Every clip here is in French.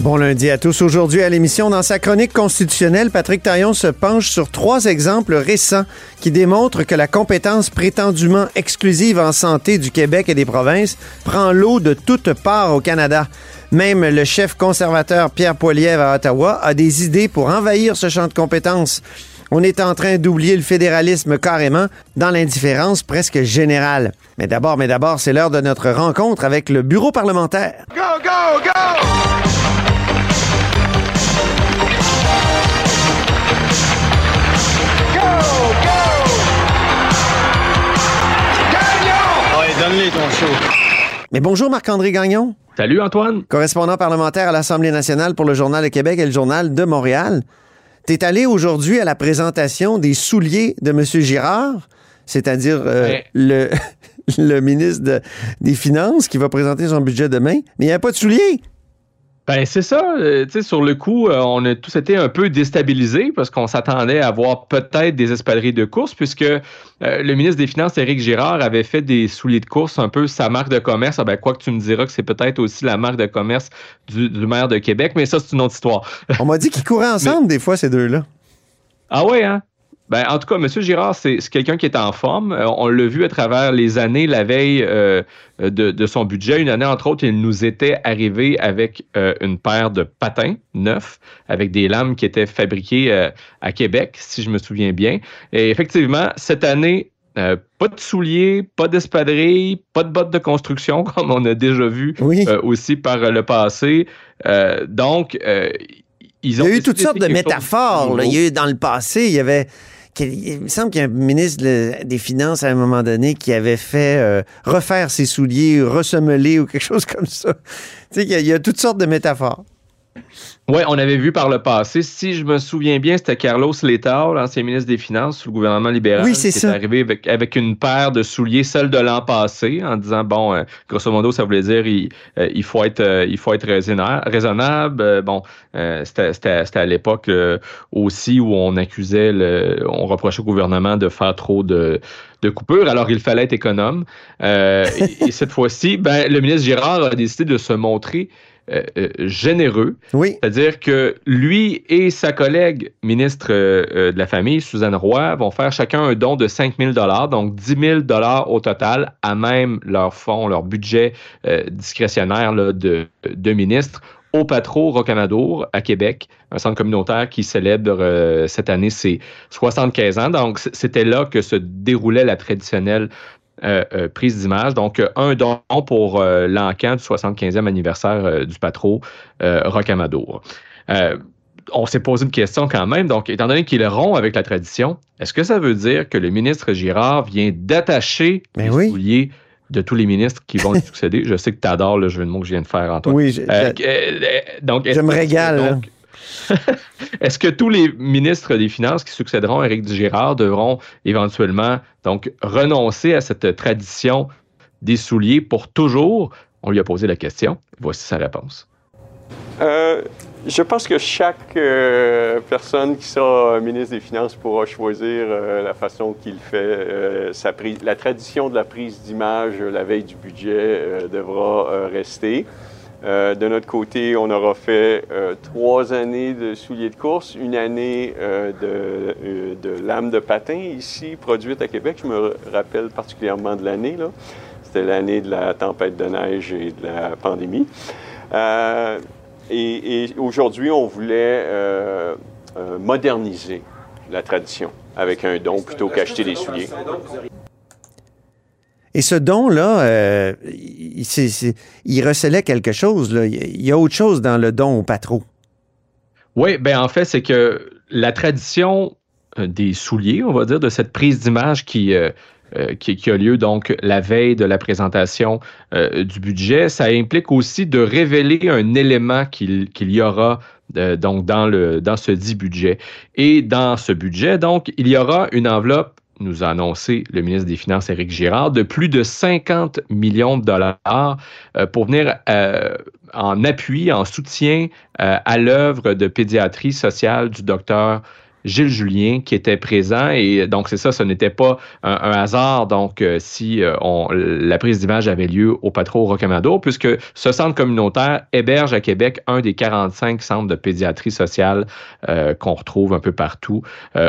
Bon lundi à tous. Aujourd'hui à l'émission, dans sa chronique constitutionnelle, Patrick Taillon se penche sur trois exemples récents qui démontrent que la compétence prétendument exclusive en santé du Québec et des provinces prend l'eau de toutes parts au Canada. Même le chef conservateur Pierre Poilievre à Ottawa a des idées pour envahir ce champ de compétences. On est en train d'oublier le fédéralisme carrément dans l'indifférence presque générale. Mais d'abord, mais d'abord, c'est l'heure de notre rencontre avec le bureau parlementaire. Go, go, go! Show. Mais bonjour Marc-André Gagnon, Salut Antoine. correspondant parlementaire à l'Assemblée nationale pour le Journal de Québec et le Journal de Montréal. T'es allé aujourd'hui à la présentation des souliers de M. Girard, c'est-à-dire euh, Ouais. le, le ministre de- des Finances qui va présenter son budget demain, mais il n'y a pas de souliers. Ben c'est ça, euh, tu sais, sur le coup, euh, on a tous été un peu déstabilisés parce qu'on s'attendait à voir peut-être des espadrilles de course puisque euh, le ministre des Finances, Éric Girard, avait fait des souliers de course un peu sa marque de commerce. Ah ben, quoi que tu me diras que c'est peut-être aussi la marque de commerce du, du maire de Québec, mais ça, c'est une autre histoire. On m'a dit qu'ils couraient ensemble des fois, ces deux-là. Ah ouais, hein? Ben, en tout cas, M. Girard, c'est quelqu'un qui est en forme. Euh, on l'a vu à travers les années, la veille euh, de, de son budget. Une année, entre autres, il nous était arrivé avec euh, une paire de patins neufs, avec des lames qui étaient fabriquées euh, à Québec, si je me souviens bien. Et effectivement, cette année, euh, pas de souliers, pas d'espadrilles, pas de bottes de construction, comme on a déjà vu Oui. euh, aussi par le passé. Euh, donc, euh, ils Il ont y a eu toutes sortes de métaphores. là. Il y a eu dans le passé, il y avait. Il me semble qu'il y a un ministre de- des Finances à un moment donné qui avait fait euh, refaire ses souliers, ressemeler ou quelque chose comme ça. Tu sais, y, a- il y a toutes sortes de métaphores. Oui, on avait vu par le passé. Si je me souviens bien, c'était Carlos Letao, l'ancien ministre des Finances sous le gouvernement libéral, Oui, c'est qui ça. est arrivé avec, avec une paire de souliers, celle de l'an passé, en disant bon, euh, grosso modo, ça voulait dire il, euh, il faut être euh, il faut être raisonna- raisonnable. Bon, c'était c'était- c'était à l'époque aussi où on accusait, le, on reprochait au gouvernement de faire trop de de coupures, alors il fallait être économe. Et, et cette fois-ci, ben, le ministre Girard a décidé de se montrer euh, euh, généreux. Oui. C'est-à-dire que lui et sa collègue ministre euh, de la Famille, Suzanne Roy, vont faire chacun un don de 5 000 donc 10 000 au total, à même leur fonds, leur budget discrétionnaire là, de, de ministre au Patro Rocamadour à Québec, un centre communautaire qui célèbre euh, cette année ses 75 ans. Donc, c'était là que se déroulait la traditionnelle euh, euh, prise d'image. Donc, euh, un don pour euh, l'encan du 75e anniversaire du Patro Rocamadour. On s'est posé une question quand même. Donc, étant donné qu'il est rond avec la tradition, est-ce que ça veut dire que le ministre Girard vient d'attacher Ben les oui. souliers de tous les ministres qui vont lui succéder? Je sais que tu adores le jeu de mots que je viens de faire, Antoine. Oui, je, Euh, je- euh, donc, je me régale. donc, Est-ce que tous les ministres des Finances qui succéderont à Éric Girard devront éventuellement donc renoncer à cette tradition des souliers pour toujours? On lui a posé la question. Voici sa réponse. Euh, je pense que chaque euh, personne qui sera ministre des Finances pourra choisir euh, la façon qu'il fait. sa prise- la tradition de la prise d'image la veille du budget devra rester. Euh, de notre côté, on aura fait euh, trois années de souliers de course, une année euh, de, de lames de patin ici, produite à Québec. Je me rappelle particulièrement de l'année. là. C'était l'année de la tempête de neige et de la pandémie. Et, et aujourd'hui, on voulait moderniser la tradition avec un don plutôt qu'acheter des souliers. Et ce don-là, euh, il, recelait quelque chose. Là. Il y a autre chose dans le don au patron. Oui, ben en fait, c'est que la tradition euh, des souliers, on va dire, de cette prise d'image qui, euh, qui, a lieu donc la veille de la présentation du budget, ça implique aussi de révéler un élément qu'il y aura donc dans, le, dans ce dit budget. Et dans ce budget, donc, il y aura une enveloppe nous a annoncé le ministre des Finances, Éric Girard, de plus de 50 millions de dollars euh, pour venir euh, en appui, en soutien euh, à l'œuvre de pédiatrie sociale du docteur Gilles Julien qui était présent. Et donc, c'est ça, ce n'était pas un, hasard. Donc, euh, si euh, la prise d'image avait lieu au Patro Rocamado, puisque ce centre communautaire héberge à Québec un des 45 centres de pédiatrie sociale euh, qu'on retrouve un peu partout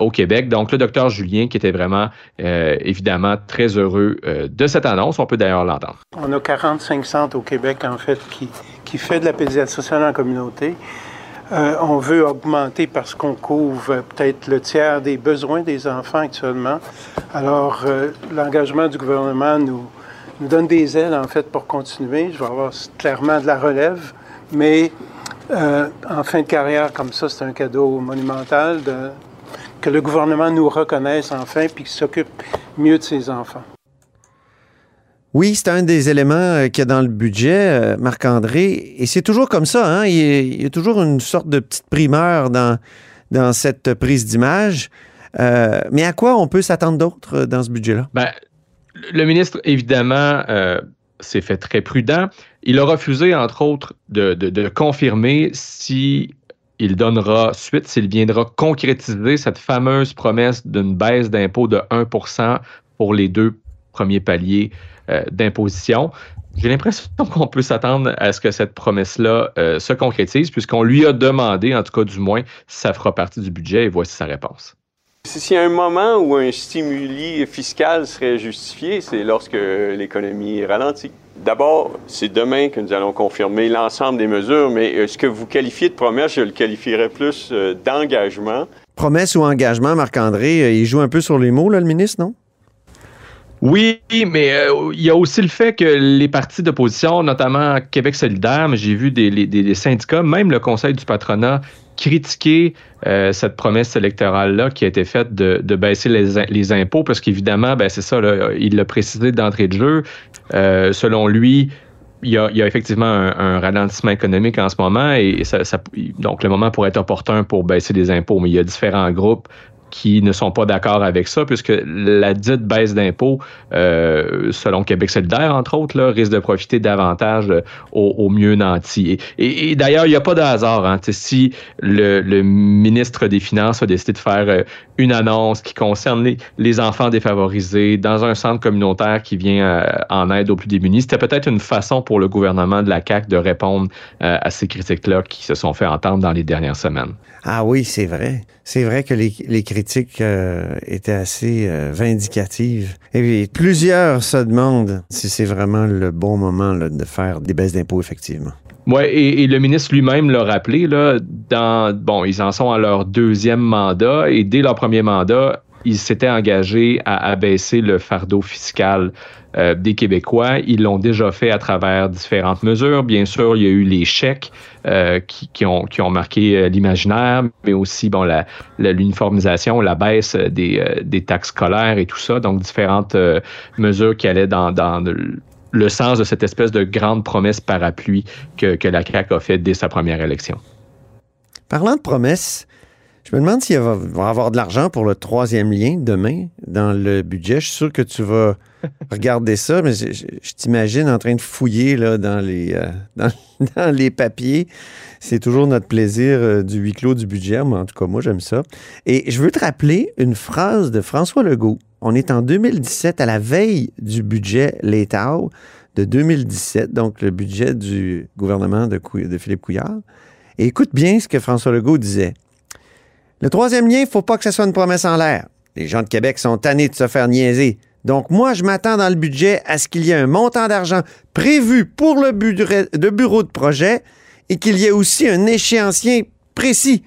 au Québec. Donc, le docteur Julien qui était vraiment, évidemment, très heureux de cette annonce. On peut d'ailleurs l'entendre. On a 45 centres au Québec, en fait, qui, qui fait de la pédiatrie sociale en communauté. Euh, on veut augmenter parce qu'on couvre peut-être le tiers des besoins des enfants actuellement. Alors, euh, l'engagement du gouvernement nous, donne des ailes, en fait, pour continuer. Je vais avoir clairement de la relève, mais euh, en fin de carrière comme ça, c'est un cadeau monumental que le gouvernement nous reconnaisse enfin puis qu'il s'occupe mieux de ses enfants. Oui, c'est un des éléments euh, qu'il y a dans le budget, euh, Marc-André. Et c'est toujours comme ça. Hein? Il, y a, toujours une sorte de petite primeur dans, cette prise d'image. Euh, mais à quoi on peut s'attendre d'autre dans ce budget-là? Ben, le ministre, évidemment, s'est fait très prudent. Il a refusé, entre autres, de, confirmer si il donnera suite, s'il viendra concrétiser cette fameuse promesse d'une baisse d'impôt de 1% pour les deux premiers paliers d'imposition. J'ai l'impression qu'on peut s'attendre à ce que cette promesse-là euh, se concrétise, puisqu'on lui a demandé, en tout cas du moins, si ça fera partie du budget, et voici sa réponse. S'il y a un moment où un stimuli fiscal serait justifié, c'est lorsque l'économie ralentit. D'abord, c'est demain que nous allons confirmer l'ensemble des mesures, mais euh, ce que vous qualifiez de promesse, je le qualifierais plus d'engagement. Promesse ou engagement, Marc-André, il joue un peu sur les mots, là, le ministre, non? Oui, mais euh, il y a aussi le fait que les partis d'opposition, notamment Québec solidaire, mais j'ai vu des, syndicats, même le Conseil du patronat, critiquer euh, cette promesse électorale-là qui a été faite de, baisser les, impôts, parce qu'évidemment, ben, c'est ça, il l'a précisé d'entrée de jeu. Euh, selon lui, il y, a, effectivement un, ralentissement économique en ce moment et donc le moment pourrait être opportun pour baisser les impôts, mais il y a différents groupes qui ne sont pas d'accord avec ça, puisque la dite baisse d'impôts, euh, selon Québec solidaire, entre autres, là, risque de profiter davantage euh, aux, mieux nantis. Et, d'ailleurs, il n'y a pas de hasard. Hein, si le, ministre des Finances a décidé de faire euh, une annonce qui concerne les, enfants défavorisés dans un centre communautaire qui vient en aide aux plus démunis, c'était peut-être une façon pour le gouvernement de la CAQ de répondre à ces critiques-là qui se sont fait entendre dans les dernières semaines. Ah oui, c'est vrai. C'est vrai que les, critiques euh, étaient assez euh, vindicatives. Et plusieurs se demandent si c'est vraiment le bon moment de faire des baisses d'impôts, effectivement. Oui, et, le ministre lui-même l'a rappelé, là, dans, bon, ils en sont à leur deuxième mandat, et dès leur premier mandat, ils s'étaient engagés à abaisser le fardeau fiscal euh, des Québécois. Ils l'ont déjà fait à travers différentes mesures. Bien sûr, il y a eu les chèques euh, qui, ont, marqué euh, l'imaginaire, mais aussi bon, l'uniformisation, la, baisse des, taxes scolaires et tout ça. Donc, différentes mesures qui allaient dans, le sens de cette espèce de grande promesse parapluie que, que la CAQ a faite dès sa première élection. Parlant de promesses, je me demande s'il va, va avoir de l'argent pour le troisième lien demain dans le budget. Je suis sûr que tu vas regarder ça, mais je, t'imagine en train de fouiller là, dans, les, euh, dans, les papiers. C'est toujours notre plaisir euh, du huis clos du budget. Mais en tout cas, moi, j'aime ça. Et je veux te rappeler une phrase de François Legault. On est en 2017, à la veille du budget l'État de 2017, donc le budget du gouvernement de, de Philippe Couillard. Et écoute bien ce que François Legault disait. Le troisième lien, il ne faut pas que ce soit une promesse en l'air. Les gens de Québec sont tannés de se faire niaiser. Donc, moi, je m'attends dans le budget à ce qu'il y ait un montant d'argent prévu pour le, bureau de projet et qu'il y ait aussi un échéancier précis.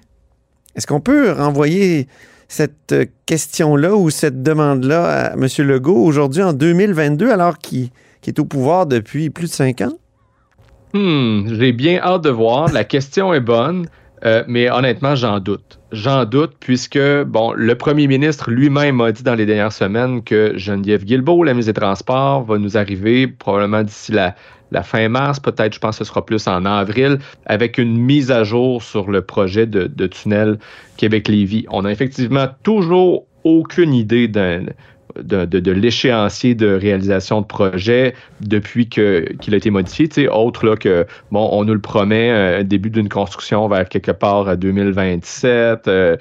Est-ce qu'on peut renvoyer cette question-là ou cette demande-là à M. Legault aujourd'hui en 2022 alors qu'il est au pouvoir depuis plus de cinq ans? Hmm, j'ai bien hâte de voir. La question est bonne. Euh, mais honnêtement, j'en doute. J'en doute puisque, bon, le premier ministre lui-même a dit dans les dernières semaines que Geneviève Guilbeault, la ministre des Transports, va nous arriver probablement d'ici la, fin mars, peut-être, je pense que ce sera plus en avril, avec une mise à jour sur le projet de, tunnel Québec-Lévis. On a effectivement toujours aucune idée d'un de, l'échéancier de réalisation de projet depuis qu'il a été modifié. Autre là, que, bon, on nous le promet, un début d'une construction vers quelque part à 2027, euh,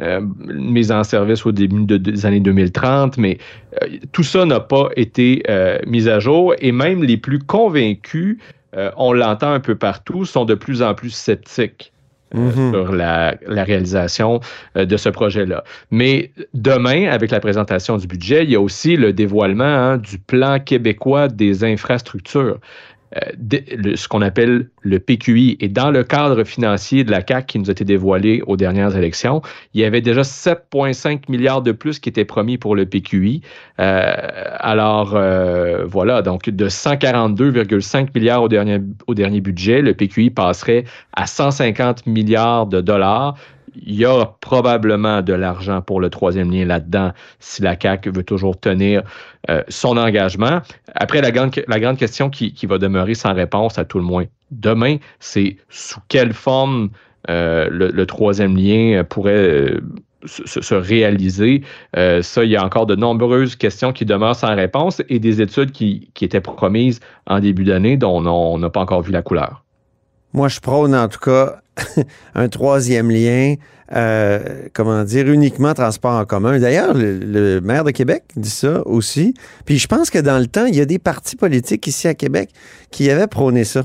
euh, mise en service au début de- des années 2030, mais euh, tout ça n'a pas été euh, mis à jour et même les plus convaincus, euh, on l'entend un peu partout, sont de plus en plus sceptiques. Euh, Mhm. sur la, la réalisation euh, de ce projet-là. Mais demain, avec la présentation du budget, il y a aussi le dévoilement hein, du plan québécois des infrastructures. Euh, ce qu'on appelle le PQI. Et dans le cadre financier de la CAC qui nous a été dévoilé aux dernières élections, il y avait déjà 7,5 milliards de plus qui étaient promis pour le PQI. Euh, alors, euh, voilà, donc de 142,5 milliards au dernier, au dernier budget, le PQI passerait à 150 milliards de dollars. Il y a probablement de l'argent pour le troisième lien là-dedans si la CAQ veut toujours tenir euh, son engagement. Après, la grande, la grande question qui, qui va demeurer sans réponse à tout le moins demain, c'est sous quelle forme euh, le, troisième lien pourrait euh, se, se- se réaliser. Ça, il y a encore de nombreuses questions qui demeurent sans réponse et des études qui, qui étaient promises en début d'année dont on on n'a pas encore vu la couleur. Moi, je prône en tout cas un troisième lien, euh, comment dire, uniquement transport en commun. D'ailleurs, le, le maire de Québec dit ça aussi. Puis je pense que dans le temps, il y a des partis politiques ici à Québec qui avaient prôné ça.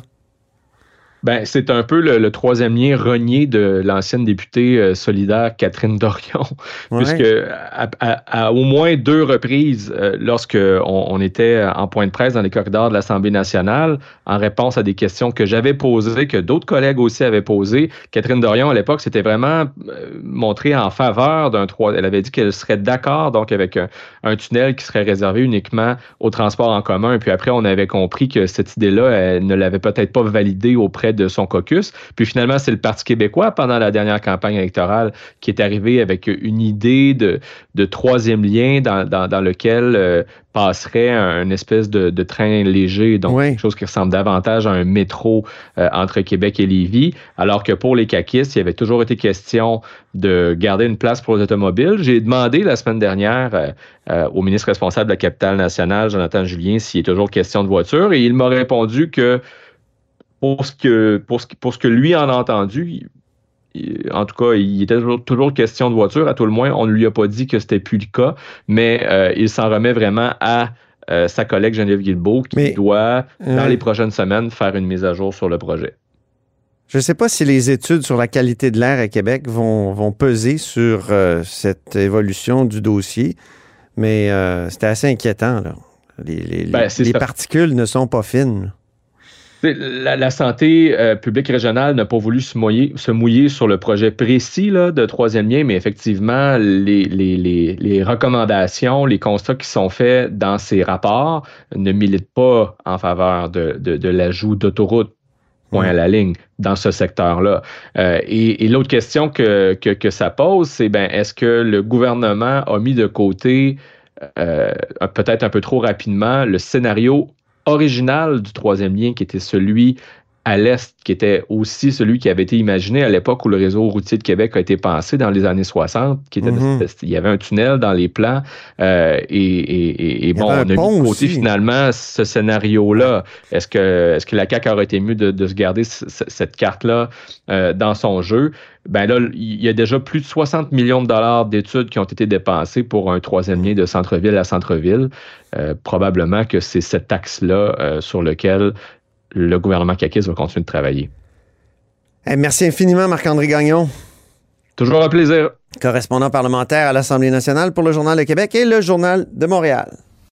Ben, c'est un peu le, le troisième lien renié de l'ancienne députée euh, solidaire Catherine Dorion, Ouais. puisque à, à- à au moins deux reprises, euh, lorsque on, on était en point de presse dans les corridors de l'Assemblée nationale, en réponse à des questions que j'avais posées, que d'autres collègues aussi avaient posées, Catherine Dorion, à l'époque, s'était vraiment euh, montrée en faveur d'un trois. Elle avait dit qu'elle serait d'accord donc avec un, un tunnel qui serait réservé uniquement au transport en commun. Puis après, on avait compris que cette idée-là, elle ne l'avait peut-être pas validée auprès de son caucus. Puis finalement, c'est le Parti québécois, pendant la dernière campagne électorale, qui est arrivé avec une idée de, de troisième lien dans, dans, dans lequel euh, passerait un, une espèce de, de train léger, donc Oui. quelque chose qui ressemble davantage à un métro euh, entre Québec et Lévis, alors que pour les caquistes, il y avait toujours été question de garder une place pour les automobiles. J'ai demandé la semaine dernière euh, euh, au ministre responsable de la capitale nationale, Jonathan Julien, s'il est toujours question de voiture, et il m'a répondu que pour ce que, pour ce, pour ce que lui en a entendu, en tout cas, il était toujours, toujours question de voiture. À tout le moins, on ne lui a pas dit que c'était plus le cas, mais euh, il s'en remet vraiment à euh, sa collègue Geneviève Guilbeault qui Mais- doit, dans Euh. les prochaines semaines, faire une mise à jour sur le projet. Je ne sais pas si les études sur la qualité de l'air à Québec vont, vont peser sur cette évolution du dossier, mais c'était assez inquiétant. Là. Les, les- Ben, les- les particules ne sont pas fines. La, santé euh, publique régionale n'a pas voulu se mouiller, se mouiller sur le projet précis de troisième lien, mais effectivement, les, recommandations, les constats qui sont faits dans ces rapports ne militent pas en faveur de, l'ajout d'autoroutes point à la ligne dans ce secteur-là. Euh, et l'autre question que, que, que ça pose, c'est ben, est-ce que le gouvernement a mis de côté, euh, peut-être un peu trop rapidement, le scénario original du troisième lien, qui était celui à l'Est, qui était aussi celui qui avait été imaginé à l'époque où le réseau routier de Québec a été pensé dans les années 60, qui était Mhm. il y avait un tunnel dans les plans, euh, et, et- et- et Il y bon, on a mis pont de côté aussi. finalement ce scénario-là. Est-ce que, est-ce que la CAQ aurait été mieux de, de se garder cette carte-là euh, dans son jeu? Ben là, il y a déjà plus de 60 millions de dollars d'études qui ont été dépensés pour un troisième lien de centre-ville à centre-ville. Euh, probablement que c'est cet axe-là euh, sur lequel le gouvernement caquiste va continuer de travailler. Merci infiniment, Marc-André Gagnon, Toujours un plaisir. correspondant parlementaire à l'Assemblée nationale pour le Journal de Québec et le Journal de Montréal.